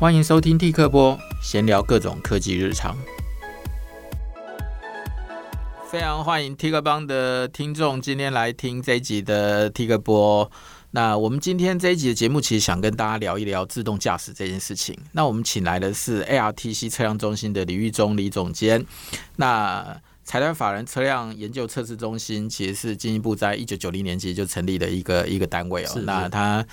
欢迎收听 T 客播，闲聊各种科技日常。非常欢迎 T 客邦的听众今天来听这一集的 T 客播。那我们今天这一集的节目，其实想跟大家聊一聊自动驾驶这件事情。那我们请来的是 ARTC 车辆中心的李玉忠李总监。那财团法人车辆研究测试中心其实是进一步在一九九零年其实就成立的一个一个单位哦。是是那他。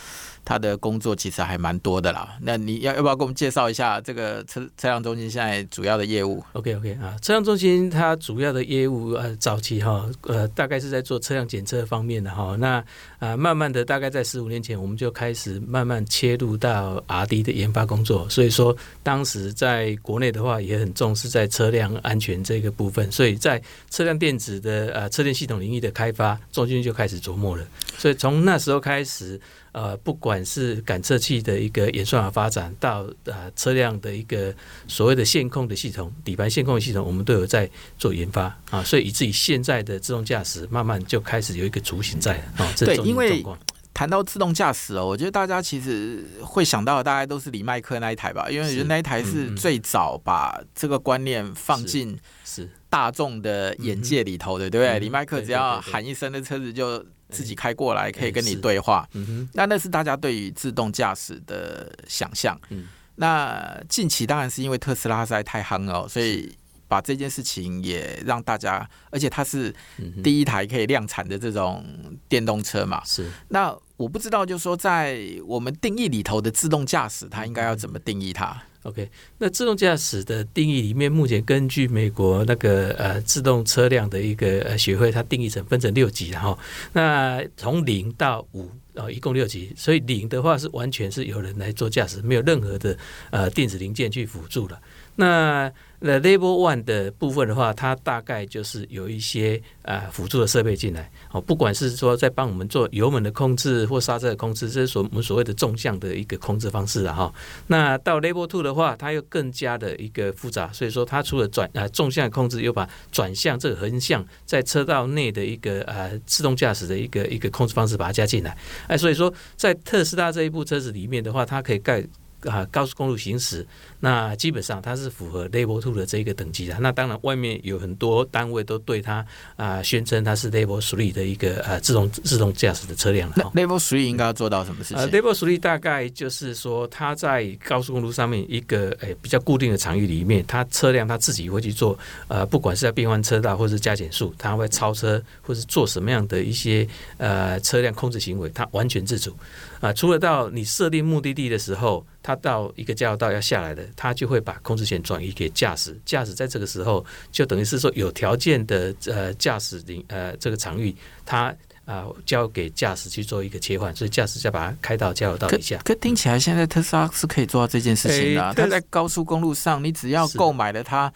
他的工作其实还蛮多的啦，那你要要不要给我们介绍一下这个车车辆中心现在主要的业务？OK OK 啊，车辆中心它主要的业务呃早期哈呃大概是在做车辆检测方面的哈，那啊慢慢的大概在十五年前我们就开始慢慢切入到 R&D 的研发工作，所以说当时在国内的话也很重视在车辆安全这个部分，所以在车辆电子的呃车电系统领域的开发，中军就开始琢磨了，所以从那时候开始。呃，不管是感测器的一个演算法发展，到呃车辆的一个所谓的线控的系统、底盘线控的系统，我们都有在做研发啊，所以以至于现在的自动驾驶慢慢就开始有一个雏形在啊。对，因为谈到自动驾驶哦，我觉得大家其实会想到的大概都是李麦克那一台吧，因为那一台是最早把这个观念放进是大众的眼界里头的，对不对？李麦克只要喊一声，那车子就。自己开过来可以跟你对话，那、嗯、那是大家对于自动驾驶的想象。嗯、那近期当然是因为特斯拉实在太夯了，所以把这件事情也让大家，而且它是第一台可以量产的这种电动车嘛。是。那我不知道，就是说在我们定义里头的自动驾驶，它应该要怎么定义它？OK，那自动驾驶的定义里面，目前根据美国那个呃自动车辆的一个呃学会，它定义成分成六级然后。那从零到五啊，一共六级。所以零的话是完全是有人来做驾驶，没有任何的呃电子零件去辅助了。那那 Level One 的部分的话，它大概就是有一些啊辅助的设备进来哦，不管是说在帮我们做油门的控制或刹车的控制，这是所我们所谓的纵向的一个控制方式啊哈。那到 Level Two 的话，它又更加的一个复杂，所以说它除了转啊纵向控制，又把转向这个横向在车道内的一个呃自动驾驶的一个一个控制方式把它加进来。哎，所以说在特斯拉这一部车子里面的话，它可以盖啊高速公路行驶。那基本上它是符合 Level Two 的这个等级的。那当然，外面有很多单位都对它啊宣称它是 Level Three 的一个呃自动自动驾驶的车辆了。Level Three 应该要做到什么事情？呃，Level Three 大概就是说，它在高速公路上面一个诶比较固定的场域里面，它车辆它自己会去做呃，不管是在变换车道或是加减速，它会超车或是做什么样的一些呃车辆控制行为，它完全自主啊。除了到你设定目的地的时候，它到一个加油道要下来的。他就会把控制权转移给驾驶，驾驶在这个时候就等于是说有条件的呃驾驶领呃这个场域，他啊、呃、交给驾驶去做一个切换，所以驾驶再把它开到交流道底下。可听起来现在特斯拉是可以做到这件事情的、啊。它在高速公路上，你只要购买了它，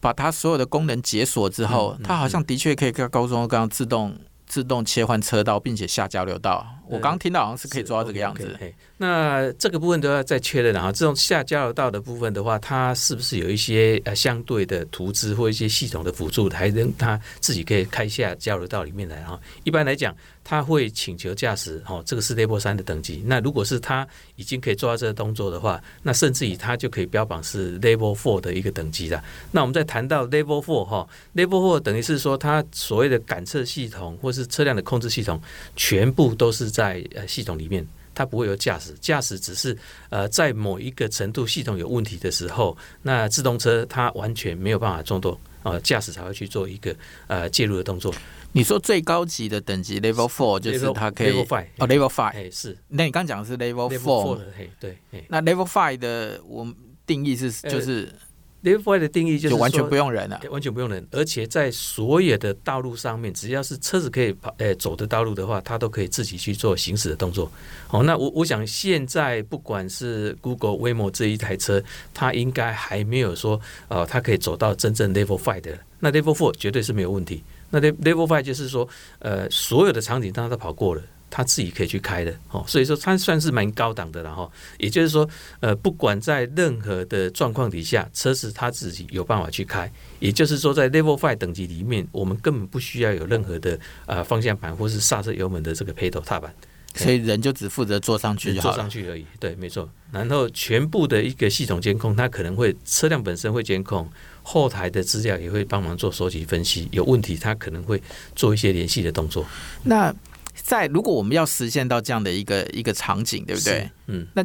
把它所有的功能解锁之后，它好像的确可以跟高速公路上自动自动切换车道，并且下交流道。我刚刚听到好像是可以做到这个样子。那这个部分都要再确认啊。这种下交流道的部分的话，它是不是有一些呃相对的图资或一些系统的辅助，还能它自己可以开下交流道里面来哈？一般来讲，他会请求驾驶哦，这个是 Level 三的等级。那如果是他已经可以做到这个动作的话，那甚至于他就可以标榜是 Level four 的一个等级了。那我们再谈到 Level four 哈，Level four 等于是说，它所谓的感测系统或是车辆的控制系统，全部都是在呃系统里面。它不会有驾驶，驾驶只是呃在某一个程度系统有问题的时候，那自动车它完全没有办法动作，呃，驾驶才会去做一个呃介入的动作。你说最高级的等级 Level Four 就是它可以 Level Five 哦 Level Five 哎是，那你刚讲的是 Level Four 对，那 Level Five 的我们定义是就是。Five 的定义就是完全不用人了，完全不用人，而且在所有的道路上面，只要是车子可以跑、诶走的道路的话，它都可以自己去做行驶的动作。好，那我我想现在不管是 Google Waymo 这一台车，它应该还没有说，呃，它可以走到真正 Level Five 的。那 Level Four 绝对是没有问题。那 Level Five 就是说，呃，所有的场景它都跑过了。他自己可以去开的，哦，所以说它算是蛮高档的了哈。也就是说，呃，不管在任何的状况底下，车子他自己有办法去开。也就是说，在 Level Five 等级里面，我们根本不需要有任何的呃方向盘或是刹车油门的这个 pedal 踏板。所以人就只负责坐上去就好，坐上去而已。对，没错。然后全部的一个系统监控，它可能会车辆本身会监控，后台的资料也会帮忙做收集分析。有问题，它可能会做一些联系的动作。那在如果我们要实现到这样的一个一个场景，对不对？嗯，那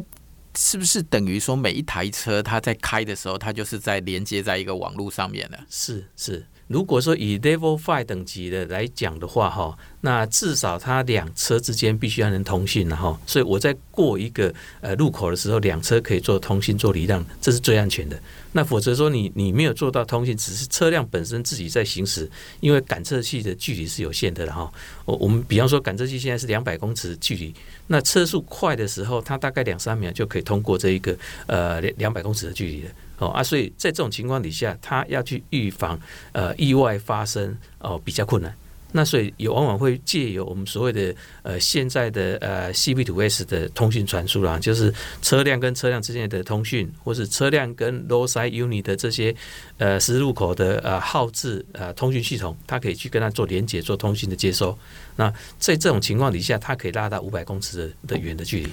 是不是等于说每一台车它在开的时候，它就是在连接在一个网络上面呢？是是。如果说以 Level Five 等级的来讲的话，哈，那至少它两车之间必须要能通信，然后，所以我在过一个呃路口的时候，两车可以做通信做礼让，这是最安全的。那否则说你你没有做到通信，只是车辆本身自己在行驶，因为感测器的距离是有限的，哈。我我们比方说感测器现在是两百公尺距离，那车速快的时候，它大概两三秒就可以通过这一个呃两两百公尺的距离了。哦啊，所以在这种情况底下，他要去预防呃意外发生哦比较困难。那所以也往往会借由我们所谓的呃现在的呃 C-V2S 的通讯传输啦，就是车辆跟车辆之间的通讯，或是车辆跟 Roadside Unit 的这些呃十字路口的呃号志呃通讯系统，它可以去跟它做连接、做通讯的接收。那在这种情况底下，它可以拉到五百公尺的的远的距离。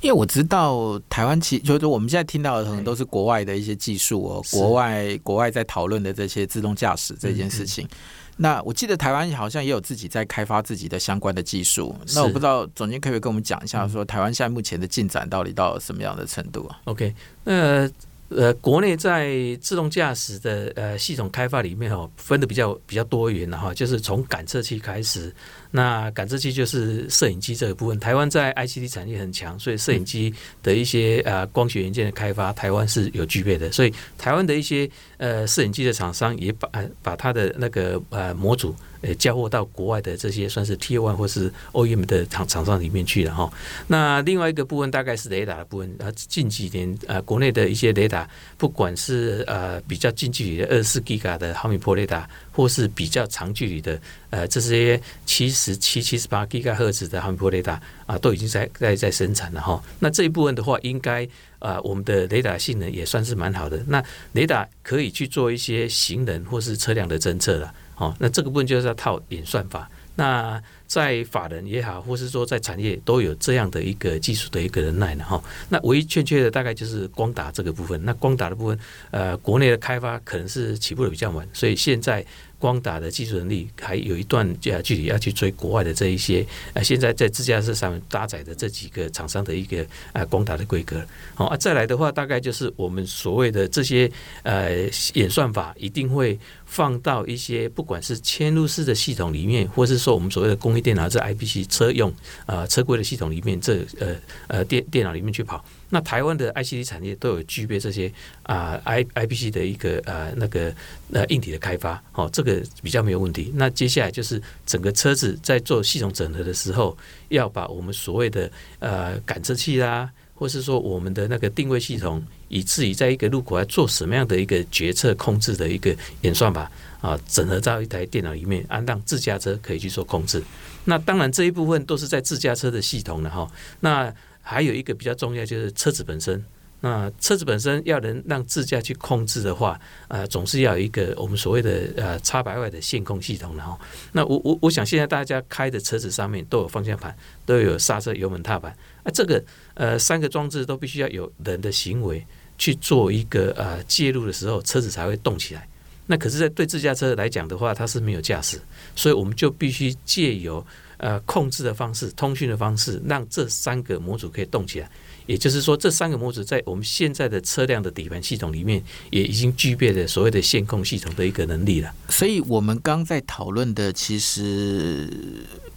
因为我知道台湾其就是我们现在听到的可能都是国外的一些技术哦，国外国外在讨论的这些自动驾驶这件事情。那我记得台湾好像也有自己在开发自己的相关的技术。那我不知道总监可不可以跟我们讲一下，说台湾现在目前的进展到底到什么样的程度啊？OK，那。呃，国内在自动驾驶的呃系统开发里面哦，分的比较比较多元的哈，就是从感测器开始。那感知器就是摄影机这个部分，台湾在 ICT 产业很强，所以摄影机的一些呃光学元件的开发，台湾是有具备的。所以台湾的一些呃摄影机的厂商也把把它的那个呃模组。呃，交货到国外的这些算是 Tier One 或是 OEM 的厂厂商里面去了哈。那另外一个部分大概是雷达的部分，呃，近几年呃，国内的一些雷达，不管是呃比较近距离的二十四 Giga 的毫米波雷达，或是比较长距离的呃这些七十七、七十八 Giga 赫兹的毫米波雷达啊，都已经在在在生产了哈。那这一部分的话，应该啊，我们的雷达性能也算是蛮好的。那雷达可以去做一些行人或是车辆的侦测了。哦，那这个部分就是要套演算法。那在法人也好，或是说在产业都有这样的一个技术的一个人耐呢。哈，那唯一欠缺的大概就是光达这个部分。那光达的部分，呃，国内的开发可能是起步的比较晚，所以现在。光达的技术能力还有一段距距离要去追国外的这一些呃，现在在自驾车上面搭载的这几个厂商的一个呃光达的规格。好啊，再来的话，大概就是我们所谓的这些呃演算法一定会放到一些不管是嵌入式的系统里面，或是说我们所谓的工业电脑这 IPC 车用啊车规的系统里面，这呃呃电电脑里面去跑。那台湾的 ICT 产业都有具备这些啊 I IPC 的一个呃那个呃硬体的开发，哦，这个比较没有问题。那接下来就是整个车子在做系统整合的时候，要把我们所谓的呃感测器啦，或是说我们的那个定位系统，以至于在一个路口要做什么样的一个决策控制的一个演算法啊，整合到一台电脑里面，安让自驾车可以去做控制。那当然这一部分都是在自驾车的系统了哈。那还有一个比较重要，就是车子本身。那车子本身要能让自驾去控制的话，呃，总是要有一个我们所谓的呃 X-by-wire 的线控系统。然后，那我我我想现在大家开的车子上面都有方向盘，都有刹车、油门、踏板。啊，这个呃三个装置都必须要有人的行为去做一个呃介入的时候，车子才会动起来。那可是，在对自驾车来讲的话，它是没有驾驶，所以我们就必须借由。呃，控制的方式、通讯的方式，让这三个模组可以动起来。也就是说，这三个模组在我们现在的车辆的底盘系统里面，也已经具备了所谓的线控系统的一个能力了。所以，我们刚在讨论的，其实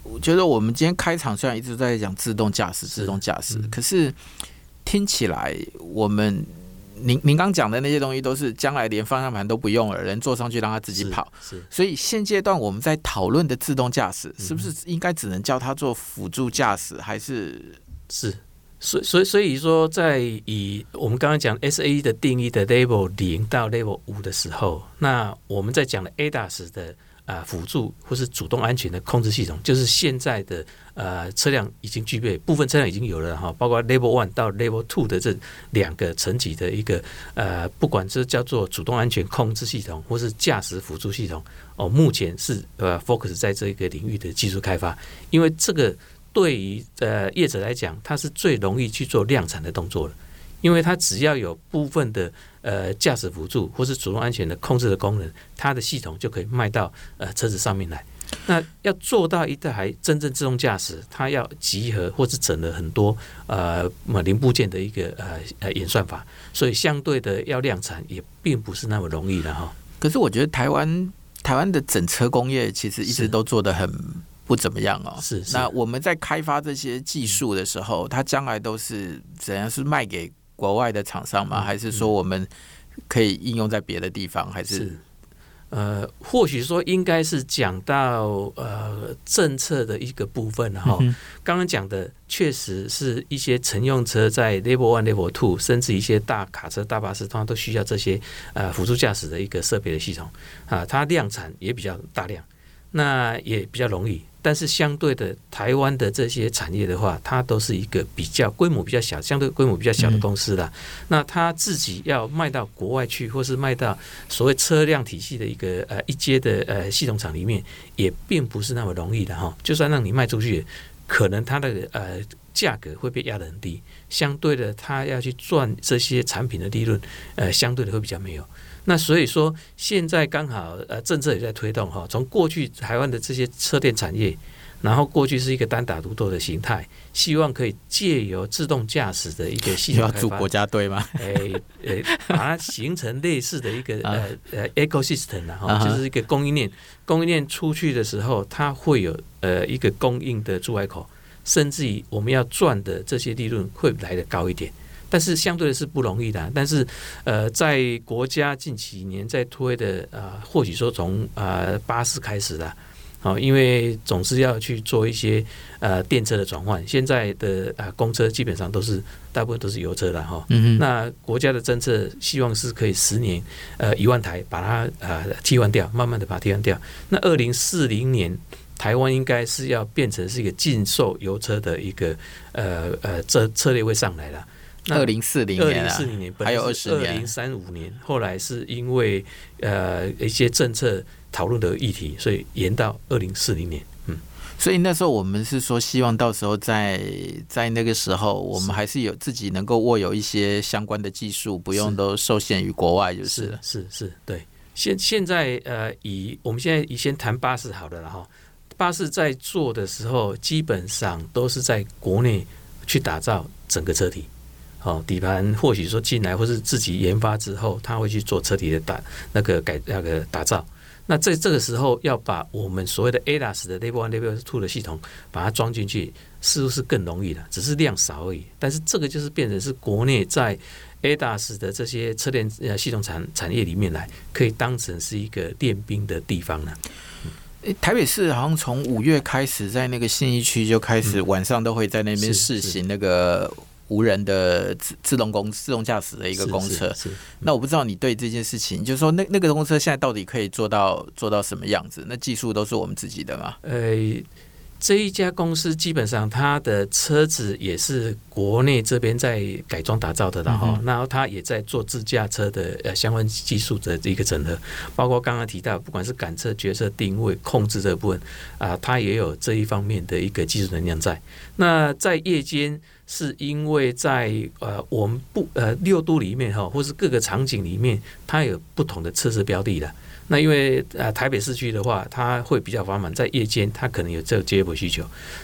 我觉得我们今天开场虽然一直在讲自动驾驶、自动驾驶，嗯，可是听起来我们。您您刚讲的那些东西都是将来连方向盘都不用了，人坐上去让它自己跑。是，是所以现阶段我们在讨论的自动驾驶，是不是应该只能叫它做辅助驾驶，还是是？所所以所以说，在以我们刚刚讲 SAE 的定义的 Level 零到 Level 五的时候，那我们在讲的 ADAS 的。啊，辅助或是主动安全的控制系统，就是现在的呃车辆已经具备，部分车辆已经有了哈，包括 Level One 到 Level Two 的这两个层级的一个呃，不管是叫做主动安全控制系统，或是驾驶辅助系统，哦，目前是呃 focus 在这个领域的技术开发，因为这个。对于呃业者来讲，它是最容易去做量产的动作了，因为它只要有部分的呃驾驶辅助或是主动安全的控制的功能，它的系统就可以卖到呃车子上面来。那要做到一台真正自动驾驶，它要集合或是整了很多呃零部件的一个呃呃演算法，所以相对的要量产也并不是那么容易的哈。可是我觉得台湾台湾的整车工业其实一直都做得很不怎么样哦。是，是，那我们在开发这些技术的时候，它将来都是怎样？是卖给国外的厂商吗？还是说我们可以应用在别的地方？还是，是？呃，或许说应该是讲到呃政策的一个部分，然后刚刚讲的确实是一些乘用车在 Level One、Level Two，甚至一些大卡车、大巴士，通常都需要这些呃辅助驾驶的一个设备的系统啊，它量产也比较大量，那也比较容易。但是相对的，台湾的这些产业的话，它都是一个比较规模比较小、相对规模比较小的公司啦。那它自己要卖到国外去，或是卖到所谓车辆体系的一个呃一阶的呃系统厂里面，也并不是那么容易的哈。就算让你卖出去，可能它的呃价格会被压得很低，相对的，它要去赚这些产品的利润，呃，相对的会比较没有。那所以说，现在刚好呃政策也在推动哈，从过去台湾的这些车电产业，然后过去是一个单打独斗的形态，希望可以借由自动驾驶的一个系统要组国家队吗？哎哎，把它形成类似的一个呃呃 ecosystem 然后就是一个供应链，供应链出去的时候，它会有呃一个供应的出海口，甚至于我们要赚的这些利润会来的高一点。但是相对的是不容易的，但是呃，在国家近几年在推的呃，或许说从呃巴士开始的，好，因为总是要去做一些呃电车的转换，现在的啊公车基本上都是大部分都是油车的哈，嗯，那国家的政策希望是可以十年呃一万台把它呃替换掉，慢慢的把它替换掉。那二零四零年台湾应该是要变成是一个禁售油车的一个呃呃这策略会上来了。二零四零年，二零四零年，还有二十年，二零三五年，后来是因为呃一些政策讨论的议题，所以延到二零四零年。嗯，所以那时候我们是说，希望到时候在在那个时候，我们还是有自己能够握有一些相关的技术，不用都受限于国外，就是是是，是，对。现现在呃，以我们现在以先谈巴士好了，然后巴士在做的时候，基本上都是在国内去打造整个车体。哦，底盘或许说进来，或是自己研发之后，他会去做车体的打那个改那个打造。那在这个时候，要把我们所谓的 ADAS 的 Level One、Level Two 的系统把它装进去，是不是更容易了？只是量少而已。但是这个就是变成是国内在 ADAS 的这些车电呃系统产产业里面来，可以当成是一个练兵的地方呢。台北市好像从五月开始，在那个信义区就开始晚上都会在那边试行那个。无人的自自动公自动驾驶的一个公车，是是是，那我不知道你对这件事情，就是说那那个公车现在到底可以做到做到什么样子？那技术都是我们自己的吗？呃。这一家公司基本上，它的车子也是国内这边在改装打造的了哈。然后它也在做自驾车的呃相关技术的一个整合，包括刚刚提到，不管是感测、决策、定位、控制这部分啊，它也有这一方面的一个技术能量在。那在夜间，是因为在呃我们不呃六都里面哈，或是各个场景里面，它有不同的测试标的的。那因为呃台北市区的话，它会比较繁忙，在夜间它可能有这个接驳需求。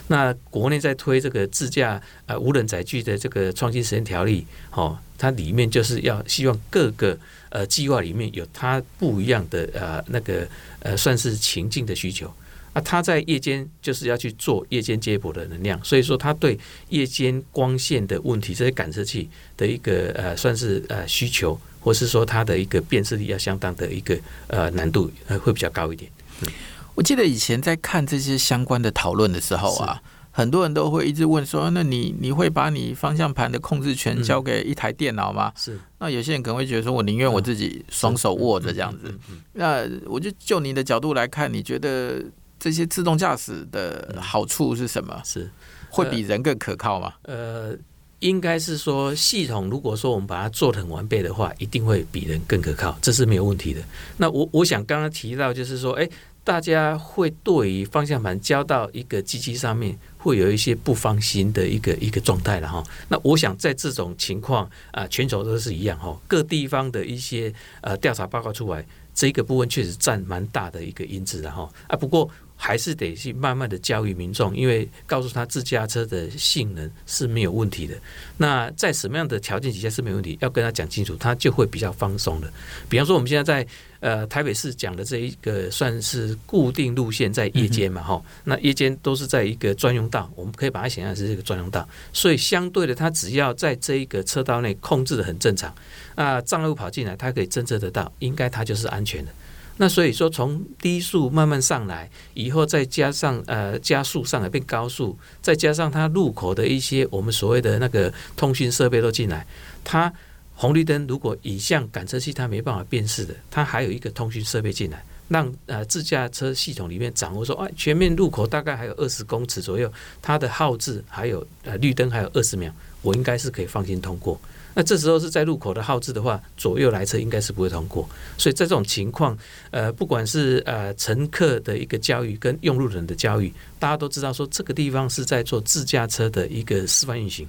那国内在推这个自驾呃无人载具的这个创新实验条例，哦，它里面就是要希望各个呃计划里面有它不一样的呃那个呃算是情境的需求。啊，他在夜间就是要去做夜间接驳的能量，所以说他对夜间光线的问题，这些感测器的一个呃算是呃需求。或是说它的一个辨识力要相当的一个呃难度呃会比较高一点。嗯，我记得以前在看这些相关的讨论的时候啊，很多人都会一直问说：那你你会把你方向盘的控制权交给一台电脑吗？是。那有些人可能会觉得说：我宁愿我自己双手握着这样子。那我就就你的角度来看，你觉得这些自动驾驶的好处是什么？是会比人更可靠吗？呃。应该是说，系统如果说我们把它做得很完备的话，一定会比人更可靠，这是没有问题的。那我我想刚刚提到，就是说，哎，大家会对于方向盘交到一个机器上面，会有一些不放心的一个一个状态了哈。那我想在这种情况啊，全球都是一样哈，各地方的一些呃调查报告出来，这个部分确实占蛮大的一个因子的哈啊。不过还是得去慢慢的教育民众，因为告诉他自驾车的性能是没有问题的。那在什么样的条件底下是没问题，要跟他讲清楚，他就会比较放松的。比方说我们现在在。呃，台北市讲的这一个算是固定路线，在夜间嘛，哈、嗯，那夜间都是在一个专用道，我们可以把它想象是这个专用道，所以相对的，它只要在这一个车道内控制的很正常，那，障碍物跑进来，它可以侦测得到，应该它就是安全的。那所以说，从低速慢慢上来，以后再加上呃加速上来变高速，再加上它路口的一些我们所谓的那个通讯设备都进来，它。红绿灯如果影像感测器它没办法辨识的，它还有一个通讯设备进来，让呃自驾车系统里面掌握说，哎，前面路口大概还有二十公尺左右，它的号志还有呃绿灯还有二十秒，我应该是可以放心通过。那这时候是在路口的号志的话，左右来车应该是不会通过。所以在这种情况，呃，不管是呃乘客的一个教育跟用路人的教育，大家都知道说这个地方是在做自驾车的一个示范运行。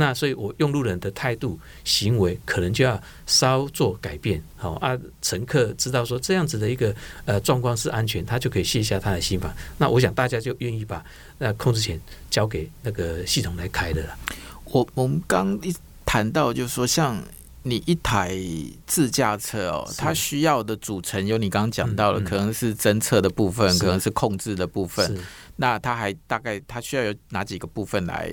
那所以，我用路人的态度、行为可能就要稍作改变，好啊。乘客知道说这样子的一个呃状况是安全，他就可以卸下他的心防。那我想大家就愿意把那控制权交给那个系统来开的了。我我们刚一谈到，就是说，像你一台自驾车哦，它需要的组成有你刚刚讲到的，可能是侦测的部分，可能是控制的部分。那它还大概它需要有哪几个部分来？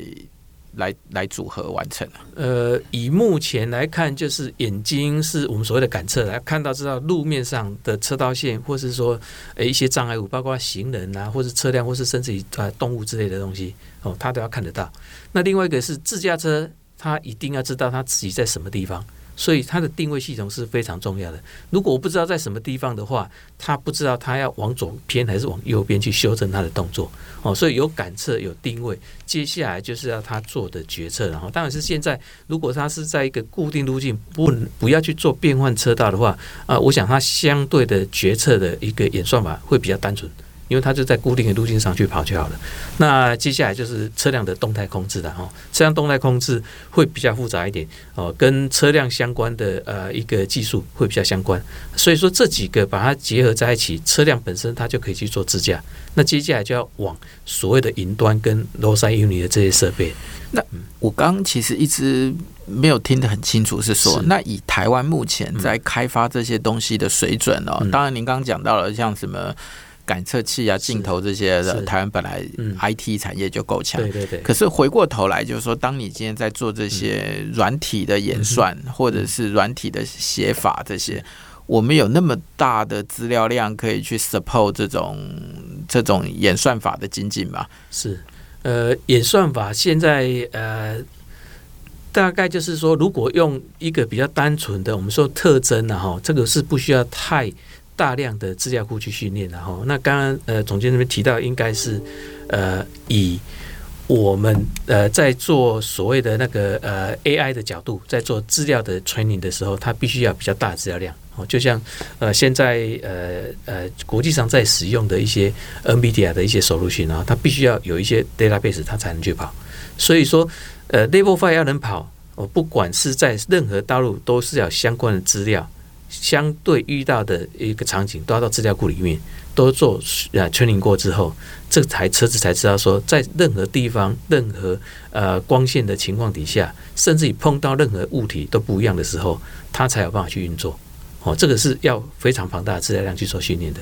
来来组合完成。呃，以目前来看，就是眼睛是我们所谓的感测，来看到知道路面上的车道线，或是说呃一些障碍物，包括行人啊，或是车辆，或是甚至于呃动物之类的东西，哦，它都要看得到。那另外一个是自驾车，他一定要知道他自己在什么地方。所以他的定位系统是非常重要的。如果我不知道在什么地方的话，他不知道他要往左偏还是往右边去修正他的动作哦。所以有感测有定位，接下来就是要他做的决策。然后，当然是现在，如果他是在一个固定路径，不不要去做变换车道的话，啊，我想他相对的决策的一个演算法会比较单纯。因为它就在固定的路径上去跑就好了。那接下来就是车辆的动态控制了哈。车辆动态控制会比较复杂一点哦，跟车辆相关的呃一个技术会比较相关。所以说这几个把它结合在一起，车辆本身它就可以去做自驾。那接下来就要往所谓的云端跟 roadside unit 的这些设备。那我刚其实一直没有听得很清楚，是说那以台湾目前在开发这些东西的水准哦，当然您刚刚讲到了像什么。感测器啊，镜头这些的，台湾本来 IT 产业就够强，对对对。可是回过头来，就是说，当你今天在做这些软体的演算，或者是软体的写法这些，我们有那么大的资料量可以去 support 这种这种演算法的精进吗？是，呃，演算法现在呃，大概就是说，如果用一个比较单纯的，我们说特征啊，哈，这个是不需要太。大量的资料库去训练，然后那刚刚呃总监那边提到，应该是呃以我们呃在做所谓的那个呃 AI 的角度，在做资料的 training 的时候，它必须要比较大的资料量哦，就像呃现在呃呃国际上在使用的一些 NVIDIA 的一些 solution 啊，它必须要有一些 database 它才能去跑，所以说呃 Level Five 要能跑，哦不管是在任何道路都是要相关的资料。相对遇到的一个场景，都要到资料库里面都做呃 training 过之后，这台车子才知道说，在任何地方、任何呃光线的情况底下，甚至于碰到任何物体都不一样的时候，它才有办法去运作。哦，这个是要非常庞大的资料量去做训练的。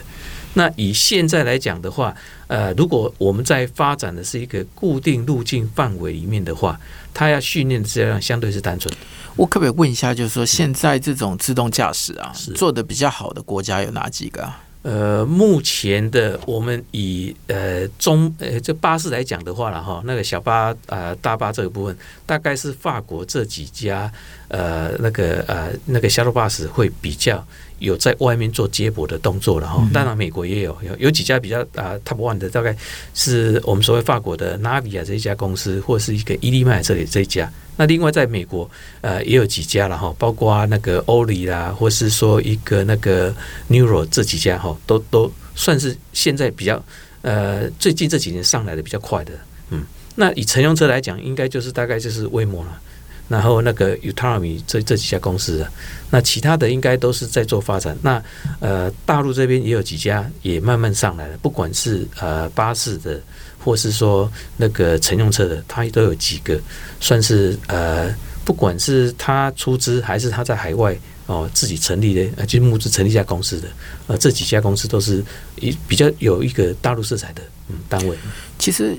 那以现在来讲的话，呃，如果我们在发展的是一个固定路径范围里面的话，它要训练的质量相对是单纯。我可不可以问一下，就是说现在这种自动驾驶啊，做的比较好的国家有哪几个啊？呃，目前的我们以呃中呃这巴士来讲的话了哈，那个小巴啊、呃、大巴这个部分，大概是法国这几家呃那个呃那个 shuttle bus 会比较。有在外面做接驳的动作了哈，当然美国也有有有几家比较啊 top one 的，大概是我们所谓法国的 Navia 这一家公司，或是一个伊利迈这里这一家。那另外在美国呃也有几家了哈，包括那个欧里啦，或是说一个那个 Neuro 这几家哈，都都算是现在比较呃最近这几年上来的比较快的。嗯，那以乘用车来讲，应该就是大概就是威摩了。然后那个 Utami 这这几家公司的，那其他的应该都是在做发展。那呃，大陆这边也有几家也慢慢上来了，不管是呃巴士的，或是说那个乘用车的，它都有几个算是呃，不管是他出资还是他在海外哦自己成立的，呃，就募资成立一家公司的，呃，这几家公司都是一比较有一个大陆色彩的嗯单位。其实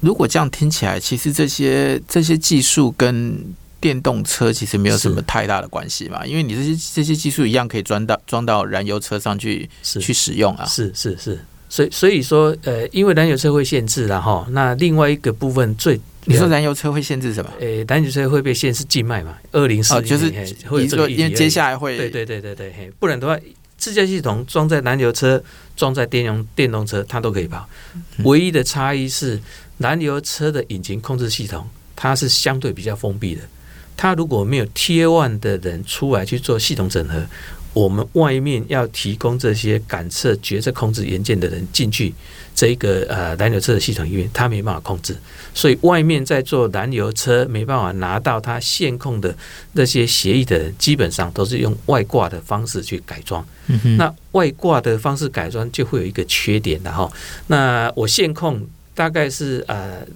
如果这样听起来，其实这些这些技术跟电动车其实没有什么太大的关系嘛，因为你这些这些技术一样可以装到装到燃油车上去去使用啊。是是是，所以所以说呃，因为燃油车会限制了哈那另外一个部分最你说燃油车会限制什么？呃，燃油车会被限制禁卖嘛？二零四就是会说因为接下来会对对对对对，不然的话，自驾系统装在燃油车、装在电用电动车，它都可以跑。唯一的差异是燃油车的引擎控制系统，它是相对比较封闭的。他如果没有 Tier 1的人出来去做系统整合，我们外面要提供这些感测、决策、控制元件的人进去，这个呃燃油车的系统里面，他没办法控制，所以外面在做燃油车没办法拿到他线控的那些协议的人，基本上都是用外挂的方式去改装。嗯。那外挂的方式改装就会有一个缺点的哈。那我线控大概是呃。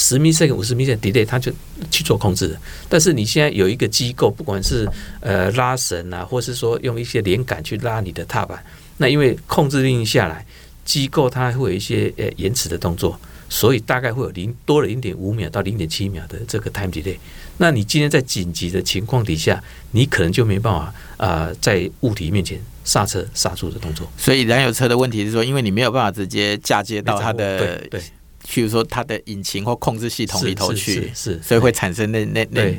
十米甚至五十米的 delay，它就去做控制的。但是你现在有一个机构，不管是呃拉绳啊，或是说用一些连杆去拉你的踏板，那因为控制令下来，机构它会有一些呃延迟的动作，所以大概会有零多了零点五秒到零点七秒的这个 time delay。那你今天在紧急的情况底下，你可能就没办法啊、呃，在物体面前刹车刹住的动作。所以燃油车的问题是说，因为你没有办法直接嫁接到它的。对譬如说，它的引擎或控制系统里头去，是，所以会产生那那那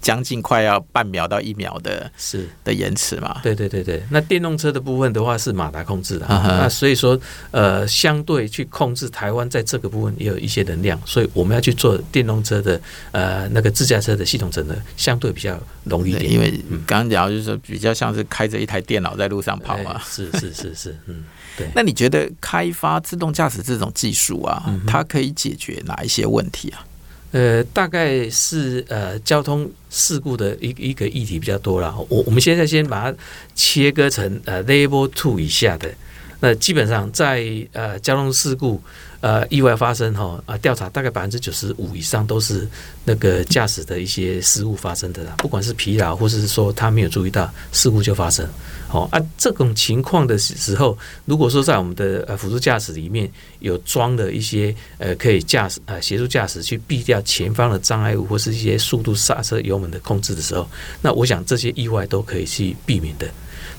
将近快要半秒到一秒的，是的延迟嘛？对对对对。那电动车的部分的话是马达控制的，那所以说呃，相对去控制台湾在这个部分也有一些能量，所以我们要去做电动车的呃那个自驾车的系统整合，相对比较容易一点。因为刚刚讲就是说，比较像是开着一台电脑在路上跑嘛。是是是是，嗯。对，那你觉得开发自动驾驶这种技术啊，它可以解决哪一些问题啊？呃，大概是呃交通事故的一一个议题比较多了。我我们现在先把它切割成呃 Level Two 以下的，那基本上在呃交通事故。呃，意外发生哈啊，调查大概百分之九十五以上都是那个驾驶的一些失误发生的啦，不管是疲劳，或者是说他没有注意到事故就发生。哦啊，这种情况的时候，如果说在我们的呃辅助驾驶里面有装的一些呃可以驾驶呃协助驾驶去避掉前方的障碍物或是一些速度刹车油门的控制的时候，那我想这些意外都可以去避免的。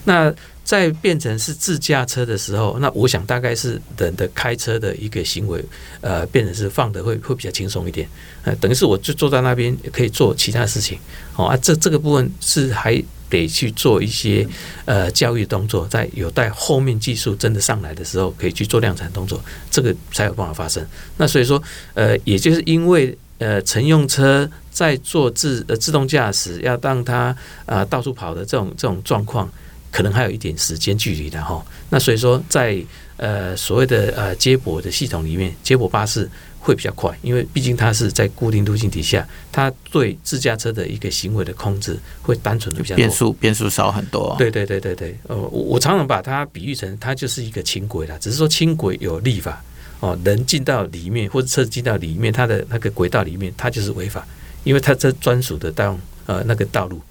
那在变成是自驾车的时候，那我想大概是人的开车的一个行为，呃，变成是放的会会比较轻松一点，呃，等于是我就坐在那边可以做其他事情，哦啊，这这个部分是还得去做一些呃教育动作，在有待后面技术真的上来的时候，可以去做量产动作，这个才有办法发生。那所以说，呃，也就是因为呃乘用车在做自呃自动驾驶，要让它啊、到处跑的这种这种状况。可能还有一点时间距离的哈，那所以说在呃所谓的呃接驳的系统里面，接驳巴士会比较快，因为毕竟它是在固定路径底下，它对自驾车的一个行为的控制会单纯的比较变数变数少很多。对对对对对，呃，我常常把它比喻成它就是一个轻轨啦，只是说轻轨有立法哦，人进到里面或者车子进到里面，它的那个轨道里面它就是违法，因为它这专属的道呃那个道路。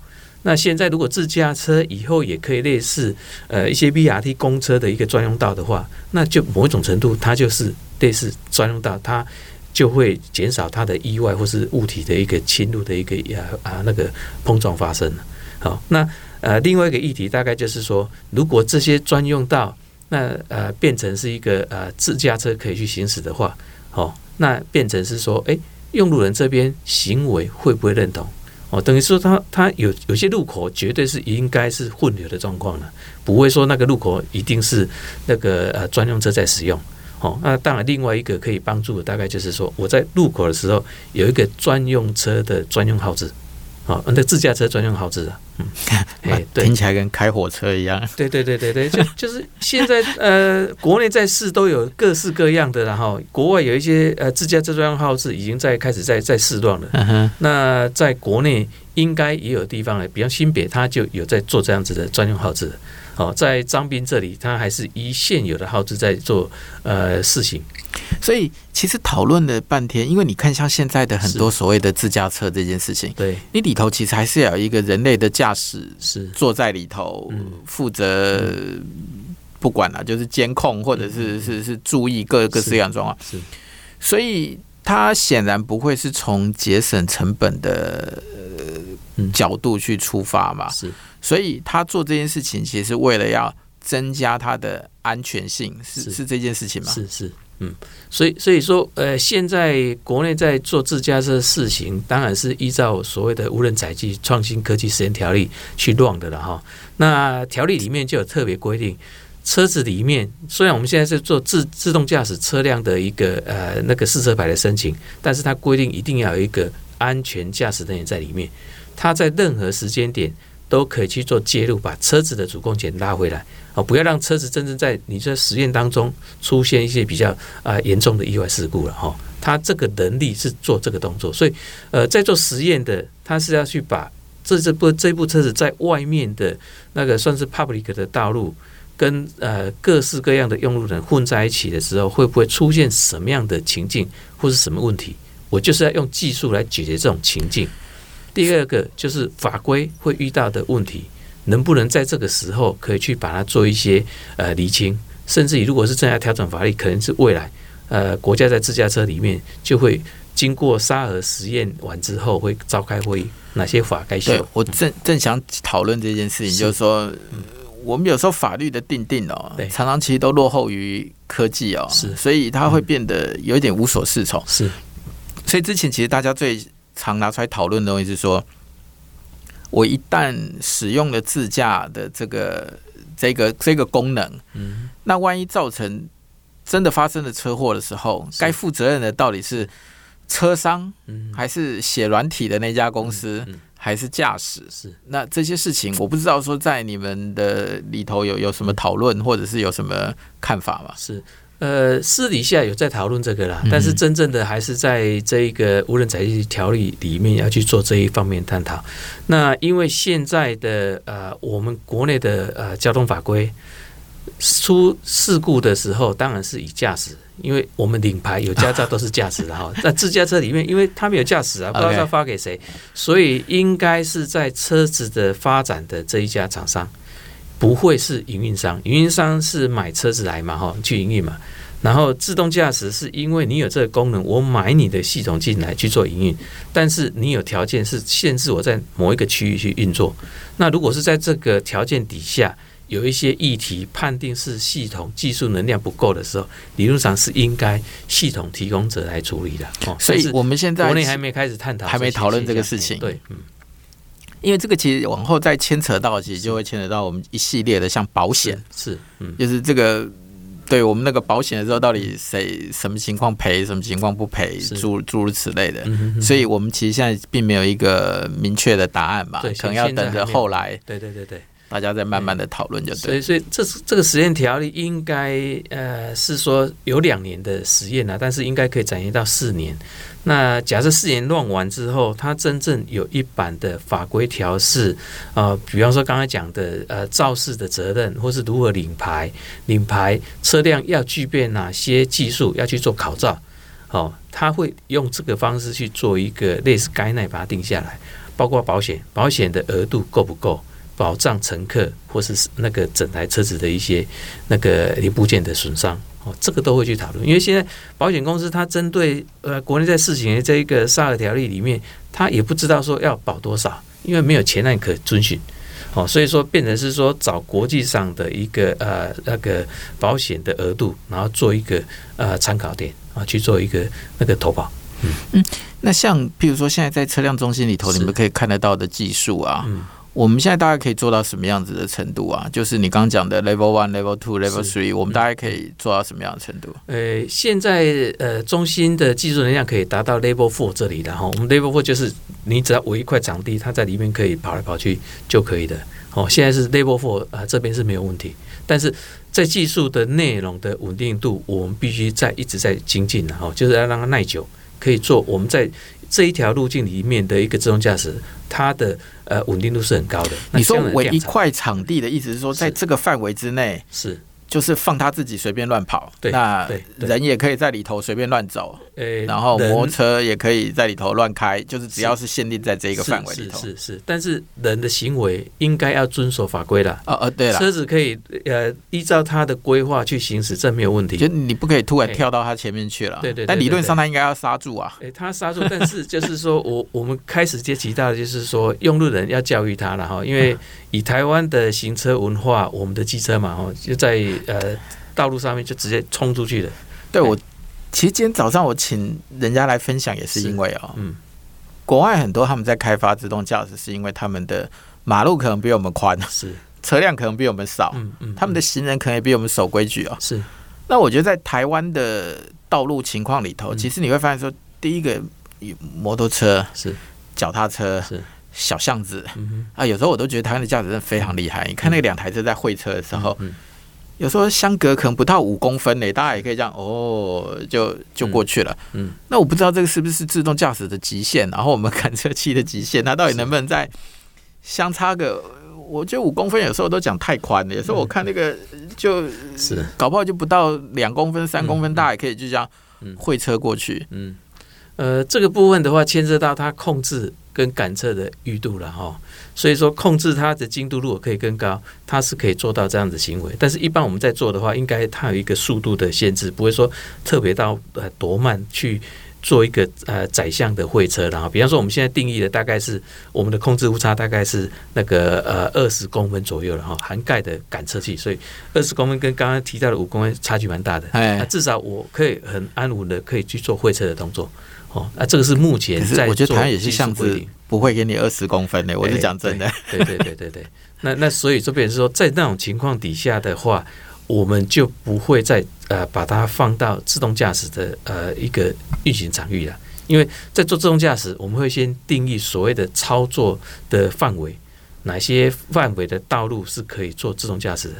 那现在如果自驾车以后也可以类似呃一些 BRT 公车的一个专用道的话，那就某一种程度它就是类似专用道，它就会减少它的意外或是物体的一个侵入的一个啊啊那个碰撞发生。好，那呃另外一个议题大概就是说，如果这些专用道那呃变成是一个呃自驾车可以去行驶的话，好，那变成是说，哎，用路人这边行为会不会认同？哦，等于说它它有有些路口绝对是应该是混流的状况了，不会说那个路口一定是那个呃专用车在使用。哦，那当然另外一个可以帮助的大概就是说，我在路口的时候有一个专用车的专用号子。哦，那自驾车专用号志啊，嗯，哎，听起来跟开火车一样。对对对对对，就就是现在呃，国内在试都有各式各样的，然后国外有一些呃自驾车专用号志已经在开始在在试段了。那在国内应该也有地方了，比方新北，它就有在做这样子的专用号志。哦，在张斌这里，它还是以现有的号志在做呃试行。所以其实讨论了半天，因为你看像现在的很多所谓的自驾车这件事情，对。你里头其实还是要有一个人类的驾驶是。坐在里头负责不管了，就是监控或者是是是注意各各式各样状况。是，所以它显然不会是从节省成本的角度去出发嘛。是，所以他做这件事情其实是为了要增加它的安全性，是。是这件事情吗？是是。嗯，所以所以说，呃，现在国内在做自驾车试行，当然是依照所谓的无人载具创新科技实验条例去乱的了哈。那条例里面就有特别规定，车子里面虽然我们现在是做自自动驾驶车辆的一个呃那个试车牌的申请，但是它规定一定要有一个安全驾驶人员在里面，它在任何时间点都可以去做介入，把车子的主控权拉回来。哦，不要让车子真正在你这实验当中出现一些比较啊严重的意外事故了哈。他这个能力是做这个动作，所以呃，在做实验的，他是要去把这这部这部车子在外面的那个算是 public 的道路，跟呃各式各样的用路人混在一起的时候，会不会出现什么样的情境或是什么问题？我就是要用技术来解决这种情境。第二个就是法规会遇到的问题。能不能在这个时候可以去把它做一些呃厘清，甚至于如果是正在调整法律，可能是未来呃国家在自驾车里面就会经过沙盒实验完之后会召开会议，哪些法该修？对，我正正想讨论这件事情，是就是说我们有时候法律的定定哦，对常常其实都落后于科技哦，是，所以它会变得有一点无所适从。是，所以之前其实大家最常拿出来讨论的东西是说。我一旦使用了自驾的这个这个这个功能，嗯，那万一造成真的发生了车祸的时候，该负责任的到底是车商，嗯，还是写软体的那家公司，还是驾驶？是那这些事情，我不知道说在你们的里头有有什么讨论，或者是有什么看法吗？是。呃，私底下有在讨论这个啦，但是真正的还是在这一个无人载具条例里面要去做这一方面探讨。那因为现在的呃，我们国内的呃交通法规出事故的时候，当然是以驾驶，因为我们领牌有驾照都是驾驶的哈。那自驾车里面，因为他没有驾驶啊，不知道要发给谁，所以应该是在车子的发展的这一家厂商。不会是营运商，营运商是买车子来嘛，哈，去营运嘛。然后自动驾驶是因为你有这个功能，我买你的系统进来去做营运，但是你有条件是限制我在某一个区域去运作。那如果是在这个条件底下有一些议题判定是系统技术能量不够的时候，理论上是应该系统提供者来处理的。哦，所以我们现在国内还没开始探讨，还没讨论这个事情。对，嗯。因为这个其实往后再牵扯到，其实就会牵扯到我们一系列的像保险，是，嗯，就是这个对我们那个保险的时候，到底谁什么情况赔，什么情况不赔，诸诸如此类的。所以我们其实现在并没有一个明确的答案嘛，对，可能要等着后来。对对对对。大家再慢慢的讨论就对，所以所以这这个实验条例应该呃是说有两年的实验啊，但是应该可以展延到四年。那假设四年弄完之后，它真正有一版的法规条是呃，比方说刚才讲的呃肇事的责任，或是如何领牌，领牌车辆要具备哪些技术要去做考照，哦，他会用这个方式去做一个类似该奈把它定下来，包括保险，保险的额度够不够？保障乘客或是那个整台车子的一些那个零部件的损伤哦，这个都会去讨论。因为现在保险公司它针对呃国内在试行的这一个萨尔条例里面，它也不知道说要保多少，因为没有前案可遵循哦，所以说变成是说找国际上的一个呃那个保险的额度，然后做一个呃参考点啊，去做一个那个投保。嗯嗯，那像譬如说现在在车辆中心里头，你们可以看得到的技术啊。嗯我们现在大概可以做到什么样子的程度啊？就是你刚刚讲的 level one、level two、level three，我们大概可以做到什么样的程度？呃，现在呃，中心的技术能量可以达到 level four 这里的哈。我们 level four 就是你只要围一块场地，它在里面可以跑来跑去就可以的。哦，现在是 level four 啊，这边是没有问题。但是在技术的内容的稳定度，我们必须在一直在精进的哈，就是要让它耐久，可以做我们在。这一条路径里面的一个自动驾驶，它的呃稳定度是很高的。你说围一块场地的意思是说，在这个范围之内是。就是放他自己随便乱跑，那人也可以在里头随便乱走，然后摩托车也可以在里头乱开，就是只要是限定在这一个范围里头，是是，是。但是人的行为应该要遵守法规的，哦哦，对了，车子可以呃依照他的规划去行驶，这没有问题。就你不可以突然跳到他前面去了，对对。但理论上他应该要刹住啊，哎，他刹住，但是就是说我我们开始接提到的就是说用路人要教育他了哈，因为。以台湾的行车文化，我们的机车嘛，哈，就在呃道路上面就直接冲出去的。对，我其实今天早上我请人家来分享，也是因为哦，嗯，国外很多他们在开发自动驾驶，是因为他们的马路可能比我们宽，是。车辆可能比我们少，嗯嗯，他们的行人可能也比我们守规矩哦。是，那我觉得在台湾的道路情况里头，其实你会发现说，第一个摩托车是。脚踏车是。小巷子啊，有时候我都觉得台湾的驾驶真的非常厉害。你看那两台车在会车的时候，有时候相隔可能不到五公分呢，大家也可以这样哦，就就过去了。嗯，那我不知道这个是不是自动驾驶的极限，然后我们感测器的极限，它到底能不能在相差个？我觉得五公分有时候都讲太宽了，有时候我看那个就是搞不好就不到两公分、三公分，大家也可以就这样会车过去。嗯，呃，这个部分的话，牵涉到它控制。跟感测的裕度了哈，所以说控制它的精度如果可以更高，它是可以做到这样的行为。但是，一般我们在做的话，应该它有一个速度的限制，不会说特别到呃多慢去做一个呃窄巷的会车。然后，比方说我们现在定义的大概是我们的控制误差大概是那个呃二十公分左右了哈，涵盖的感测器，所以二十公分跟刚刚提到的五公分差距蛮大的。哎，至少我可以很安稳的可以去做会车的动作。哦，那这个是目前在，我觉得台湾也是像是不会给你二十公分的，我是讲真的。对对对对对，那那所以这边是说，在那种情况底下的话，我们就不会再呃把它放到自动驾驶的呃一个运行场域了，因为在做自动驾驶，我们会先定义所谓的操作的范围，哪些范围的道路是可以做自动驾驶的。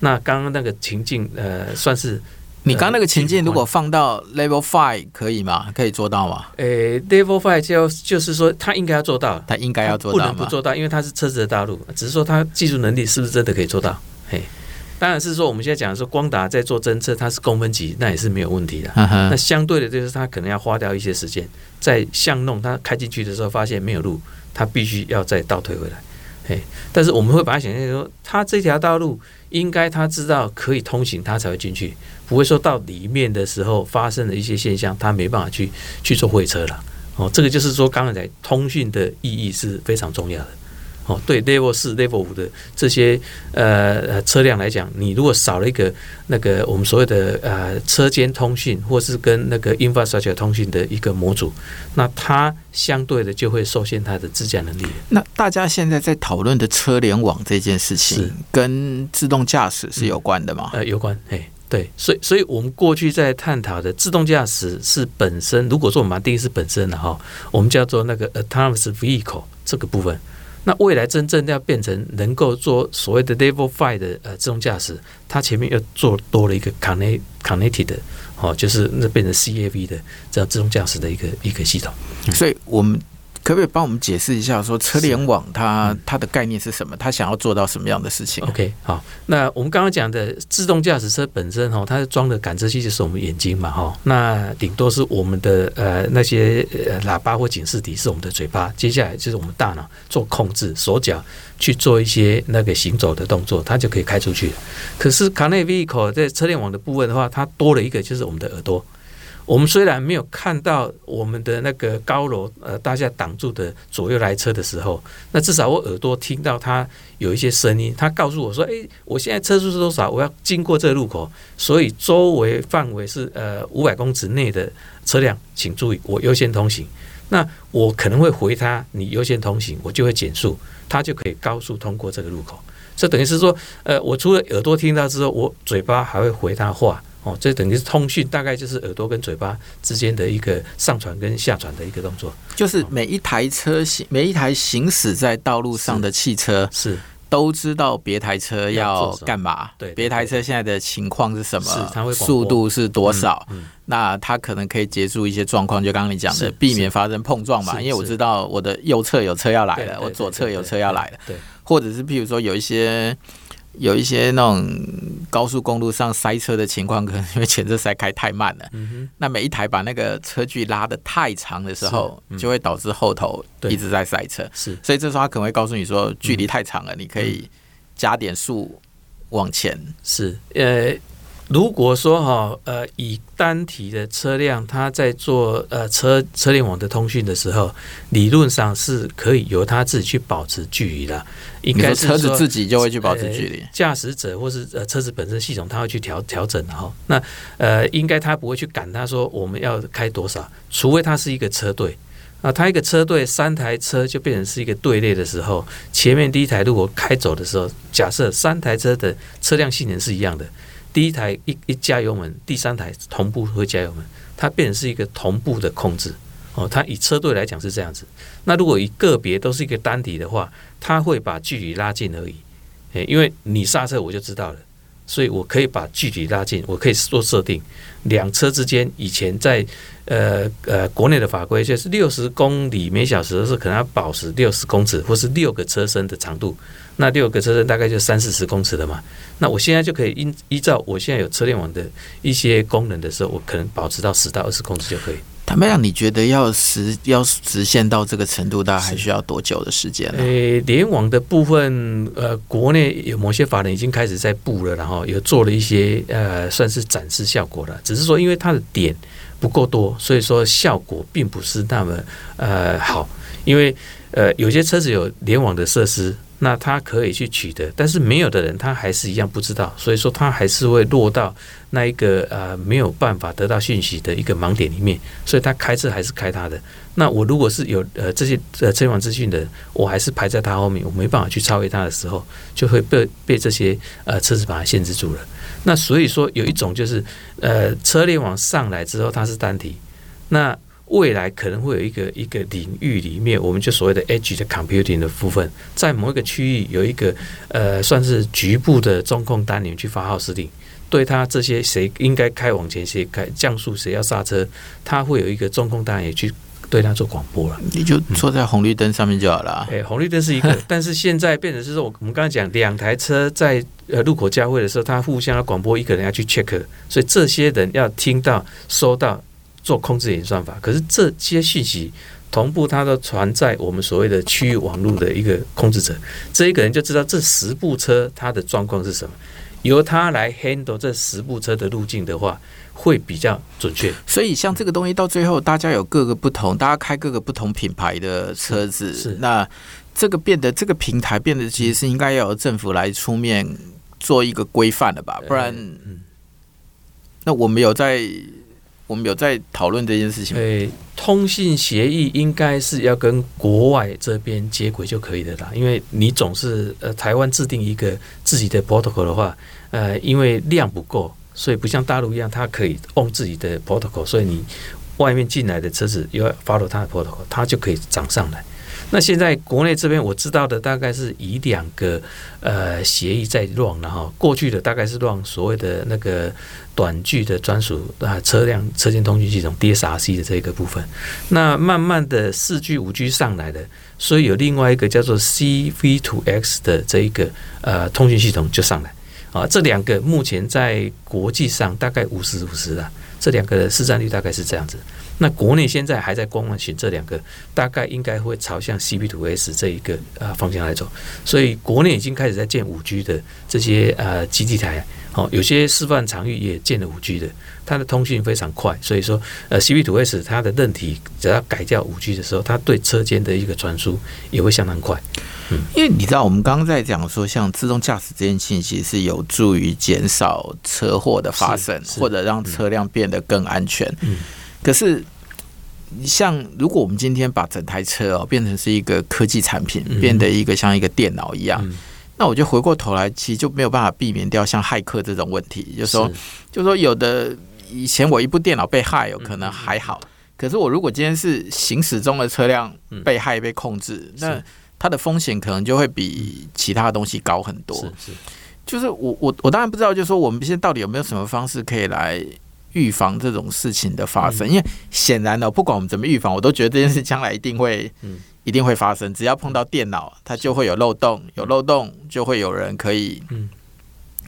那刚刚那个情境呃算是。你刚那个情境如果放到 Level Five 可以吗？可以做到吗？诶、欸、Level Five 就就是说，他应该要做到，他应该要做到，不能不做到，因为他是车子的大陆，只是说他技术能力是不是真的可以做到？嘿，当然是说我们现在讲的说，光达在做侦测，它是公分级，那也是没有问题的。那相对的，就是他可能要花掉一些时间，在巷弄他开进去的时候，发现没有路，他必须要再倒退回来。但是我们会把它想象说，他这条道路应该他知道可以通行，他才会进去。不会说到里面的时候发生了一些现象，他没办法去去做会车了。哦，这个就是说，刚才通讯的意义是非常重要的。哦，对，Level 四、Level 五的这些呃车辆来讲，你如果少了一个那个我们所谓的呃车间通讯，或是跟那个 Infrastructure 通讯的一个模组，那它相对的就会受限它的自驾能力。那大家现在在讨论的车联网这件事情，跟自动驾驶是有关的吗？呃，有关，哎。对，所以，所以我们过去在探讨的自动驾驶是本身，如果说我们把定义是本身的哈，我们叫做那个 autonomous vehicle 这个部分。那未来真正要变成能够做所谓的 level five 的呃自动驾驶，它前面又做多了一个 connect connected 的哦，就是那变成 CAV 的这样自动驾驶的一个一个系统。所以我们。可不可以帮我们解释一下，说车联网它它的概念是什么？它想要做到什么样的事情？OK，好，那我们刚刚讲的自动驾驶车本身哈，它装的感知器就是我们眼睛嘛哈，那顶多是我们的呃那些呃喇叭或警示笛是我们的嘴巴，接下来就是我们大脑做控制，手脚去做一些那个行走的动作，它就可以开出去。可是 Connect Vehicle 在车联网的部分的话，它多了一个就是我们的耳朵。我们虽然没有看到我们的那个高楼呃大厦挡住的左右来车的时候，那至少我耳朵听到它有一些声音，它告诉我说：“诶，我现在车速是多少？我要经过这个路口，所以周围范围是呃五百公尺内的车辆，请注意，我优先通行。”那我可能会回他，你优先通行，我就会减速，他就可以高速通过这个路口。这等于是说，呃，我除了耳朵听到之后，我嘴巴还会回他话。哦，这等于是通讯，大概就是耳朵跟嘴巴之间的一个上传跟下传的一个动作。就是每一台车行，每一台行驶在道路上的汽车是。是都知道别台车要干嘛，对，别台车现在的情况是什么，速度是多少，那它可能可以结束一些状况，就刚刚你讲的，避免发生碰撞嘛。因为我知道我的右侧有车要来了，我左侧有车要来了，对，或者是譬如说有一些。有一些那种高速公路上塞车的情况，可能因为前车塞开太慢了，那每一台把那个车距拉得太长的时候，就会导致后头一直在塞车。是，所以这时候他可能会告诉你说，距离太长了，你可以加点速往前。是，呃。如果说哈呃以单体的车辆，它在做呃车车联网的通讯的时候，理论上是可以由它自己去保持距离的。应该车子自己就会去保持距离，驾驶者或是呃车子本身系统，它会去调调整的哈。那呃应该它不会去赶它说我们要开多少，除非它是一个车队啊，它一个车队三台车就变成是一个队列的时候，前面第一台如果开走的时候，假设三台车的车辆性能是一样的。第一台一一加油门，第三台同步会加油门，它变成是一个同步的控制哦。它以车队来讲是这样子。那如果以个别都是一个单体的话，它会把距离拉近而已。诶，因为你刹车我就知道了，所以我可以把距离拉近，我可以做设定。两车之间以前在呃呃国内的法规就是六十公里每小时的时候，可能要保持六十公尺或是六个车身的长度。那六个车身大概就三四十公尺的嘛，那我现在就可以依依照我现在有车联网的一些功能的时候，我可能保持到十到二十公尺就可以。坦白讲，你觉得要实要实现到这个程度，大概还需要多久的时间呢？诶，联网的部分，呃，国内有某些法人已经开始在布了，然后有做了一些呃，算是展示效果了。只是说，因为它的点不够多，所以说效果并不是那么呃好。因为呃，有些车子有联网的设施。那他可以去取得，但是没有的人他还是一样不知道，所以说他还是会落到那一个呃没有办法得到讯息的一个盲点里面，所以他开车还是开他的。那我如果是有呃这些呃车联网资讯的，我还是排在他后面，我没办法去超越他的时候，就会被被这些呃车子把它限制住了。那所以说有一种就是呃车联网上来之后它是单体，那。未来可能会有一个一个领域里面，我们就所谓的 edge 的 computing 的部分，在某一个区域有一个呃，算是局部的中控单元去发号施令，对他这些谁应该开往前，谁开降速，谁要刹车，他会有一个中控单元去对他做广播了。你就坐在红绿灯上面就好了。哎，红绿灯是一个，但是现在变成是说，我们刚才讲两台车在呃路口交汇的时候，他互相要广播，一个人要去 check，所以这些人要听到收到。做控制演算法，可是这些信息同步，它都传在我们所谓的区域网络的一个控制者，这一个人就知道这十部车它的状况是什么，由他来 handle 这十部车的路径的话，会比较准确。所以像这个东西到最后，大家有各个不同，大家开各个不同品牌的车子，是那这个变得这个平台变得其实是应该要由政府来出面做一个规范的吧，不然，那我们有在。我们有在讨论这件事情。对，通信协议应该是要跟国外这边接轨就可以的啦。因为你总是呃，台湾制定一个自己的 protocol 的话，呃，因为量不够，所以不像大陆一样，它可以 on 自己的 protocol，所以你外面进来的车子要 follow 它的 protocol，它就可以涨上来。那现在国内这边我知道的大概是以两个呃协议在 run，然后过去的大概是乱所谓的那个。短距的专属啊车辆车间通讯系统 DSRC 的这一个部分，那慢慢的四 G 五 G 上来的，所以有另外一个叫做 C-V2X 的这一个呃通讯系统就上来啊，这两个目前在国际上大概五十五十啊，这两个的市占率大概是这样子。那国内现在还在观望选这两个，大概应该会朝向 C-V2X 这一个呃方向来走，所以国内已经开始在建五 G 的这些呃基地台。好，有些示范场域也建了五 G 的，它的通讯非常快，所以说，呃，C-V2X 它的韧体只要改掉五 G 的时候，它对车间的一个传输也会相当快。嗯，因为你知道，我们刚刚在讲说，像自动驾驶这件事情，其实是有助于减少车祸的发生，或者让车辆变得更安全。嗯，可是像如果我们今天把整台车哦变成是一个科技产品，变得一个像一个电脑一样，嗯、那我就回过头来，其实就没有办法避免掉像骇客这种问题。就是说，就是说，有的以前我一部电脑被害，有可能还好。可是我如果今天是行驶中的车辆被骇被控制，那它的风险可能就会比其他的东西高很多。是是，就是我我我当然不知道，就是说我们现在到底有没有什么方式可以来预防这种事情的发生？因为显然呢，不管我们怎么预防，我都觉得这件事将来一定会一定会发生。只要碰到电脑，它就会有漏洞，有漏洞就会有人可以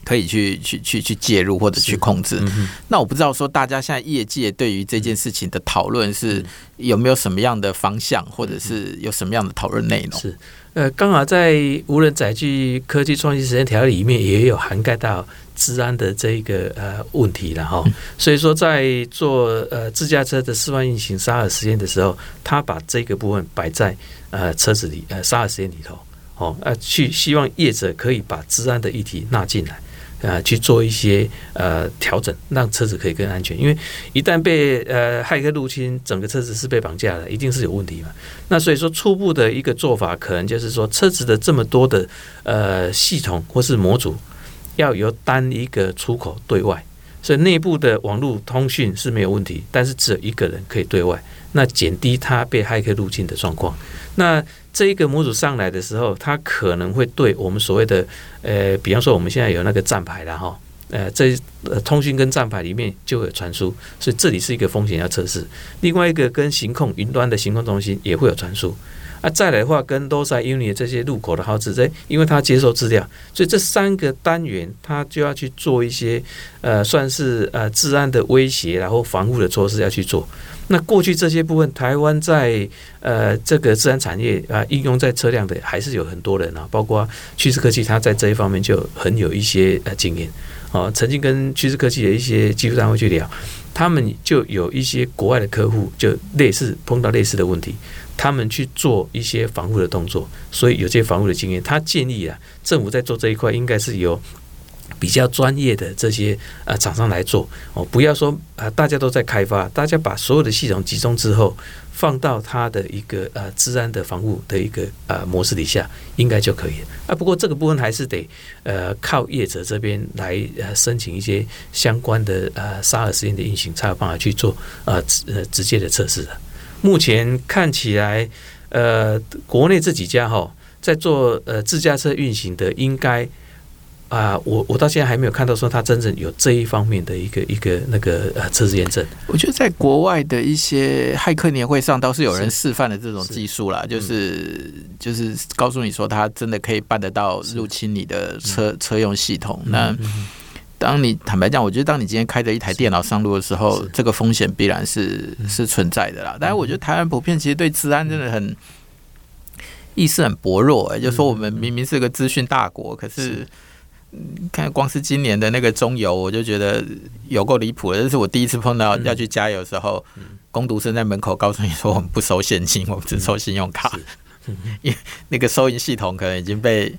可以去去去去介入或者去控制。嗯、那我不知道说大家现在业界对于这件事情的讨论是有没有什么样的方向，或者是有什么样的讨论内容？是呃，刚好在无人载具科技创新实验条例里面也有涵盖到治安的这一个呃问题了哈。所以说在做呃自驾车的示范运行沙尔实验的时候，他把这个部分摆在呃车子里呃沙尔实验里头哦，呃去希望业者可以把治安的议题纳进来。呃，去做一些呃调整，让车子可以更安全。因为一旦被呃骇客入侵，整个车子是被绑架的，一定是有问题嘛。那所以说，初步的一个做法，可能就是说，车子的这么多的呃系统或是模组，要由单一个出口对外，所以内部的网络通讯是没有问题，但是只有一个人可以对外，那减低他被骇客入侵的状况。那这一个模组上来的时候，它可能会对我们所谓的呃，比方说我们现在有那个站牌了哈，呃，这通讯跟站牌里面就会有传输，所以这里是一个风险要测试。另外一个跟行控云端的行控中心也会有传输。啊，再来的话跟 Roadside Unit 这些入口的号志，这因为它接收资料，所以这三个单元它就要去做一些呃，算是呃治安的威胁，然后防护的措施要去做。那过去这些部分，台湾在呃这个治安产业啊、应用在车辆的还是有很多人啊，包括趋势科技，它在这一方面就很有一些呃经验啊。曾经跟趋势科技的一些技术单位去聊，他们就有一些国外的客户，就类似碰到类似的问题。他们去做一些防护的动作，所以有这些防护的经验。他建议啊，政府在做这一块，应该是由比较专业的这些呃厂商来做哦，不要说啊，大家都在开发，大家把所有的系统集中之后，放到它的一个呃治安的防护的一个呃模式底下，应该就可以了啊。不过这个部分还是得呃靠业者这边来呃申请一些相关的呃沙尔实验的运行，才有办法去做呃呃直接的测试的。目前看起来，呃，国内这几家哈，在做呃自驾车运行的，应该啊，我我到现在还没有看到说他真正有这一方面的一个一个那个呃测试验证。我觉得在国外的一些骇客年会上，倒是有人示范的这种技术啦，就是就是告诉你说，他真的可以办得到入侵你的车车用系统。那当你坦白讲，我觉得当你今天开着一台电脑上路的时候，这个风险必然是是存在的啦。但是我觉得台湾普遍其实对治安真的很意识很薄弱，欸，哎，就说我们明明是个资讯大国，可是看光是今年的那个中油，我就觉得有够离谱的。这是我第一次碰到要去加油的时候，工读生在门口告诉你说，我们不收现金，我们只收信用卡，因为那个收银系统可能已经被。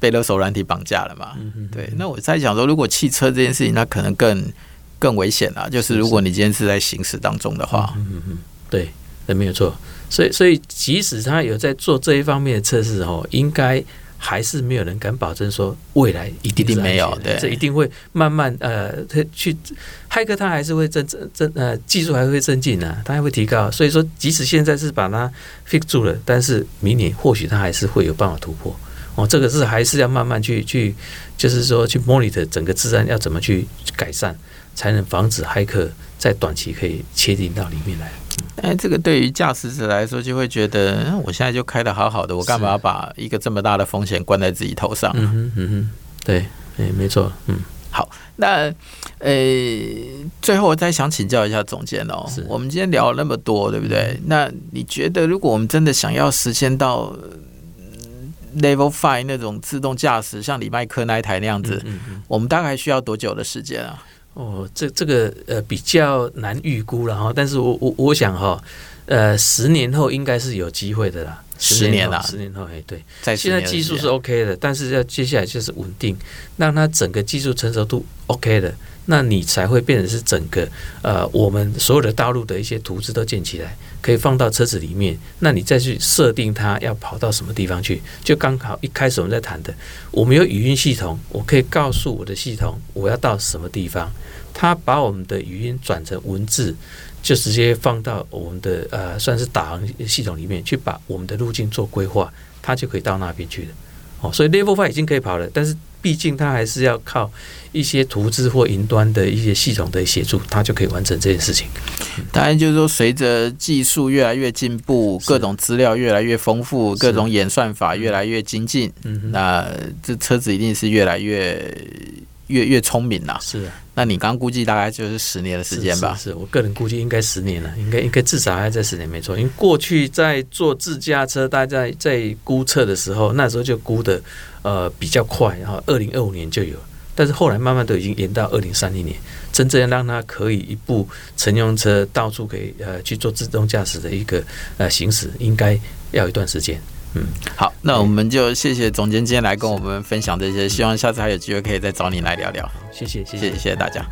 被勒索软体绑架了嘛？对，那我在想说，如果汽车这件事情，那可能更更危险了。就是如果你今天是在行驶当中的话，嗯嗯，对，那没有错。所以，所以即使他有在做这一方面的测试哦，应该还是没有人敢保证说未来一定是没有。对，这一定会慢慢呃，他去骇客他还是会增增增呃，技术还会增进呢，他还会提高。所以说，即使现在是把它 fix 住了，但是明年或许他还是会有办法突破。哦，这个是还是要慢慢去去，就是说去 monitor 整个治安要怎么去改善，才能防止骇客在短期可以切进到里面来。哎，这个对于驾驶者来说，就会觉得我现在就开的好好的，我干嘛要把一个这么大的风险关在自己头上？嗯哼，嗯哼，对，哎，没错，嗯，好，那呃，最后我再想请教一下总监哦，我们今天聊了那么多，对不对？那你觉得，如果我们真的想要实现到？Level Five 那种自动驾驶，像李麦克那一台那样子，嗯嗯嗯、我们大概需要多久的时间啊？哦，这这个呃比较难预估了哈。但是我我我想哈，呃，十年后应该是有机会的啦。十年了，十年后，哎，对，在现在技术是 OK 的，但是要接下来就是稳定，让它整个技术成熟度 OK 的，那你才会变成是整个呃，我们所有的道路的一些图纸都建起来，可以放到车子里面，那你再去设定它要跑到什么地方去，就刚好一开始我们在谈的，我们有语音系统，我可以告诉我的系统我要到什么地方，它把我们的语音转成文字。就直接放到我们的呃，算是导航系统里面去，把我们的路径做规划，它就可以到那边去了。哦，所以 Level Five 已经可以跑了，但是毕竟它还是要靠一些图资或云端的一些系统的协助，它就可以完成这件事情。当然，就是说随着技术越来越进步，各种资料越来越丰富，各种演算法越来越精进，嗯，那这车子一定是越来越。越越聪明啦，是啊，那你刚估计大概就是十年的时间吧？是，我个人估计应该十年了，应该应该至少还要再十年没错。因为过去在做自驾车，大家在在估测的时候，那时候就估的呃比较快，然后二零二五年就有，但是后来慢慢都已经延到二零三零年，真正让它可以一部乘用车到处可以呃去做自动驾驶的一个呃行驶，应该要一段时间。嗯，好，那我们就谢谢总监今天来跟我们分享这些，希望下次还有机会可以再找你来聊聊。谢谢，谢谢，谢谢，大家。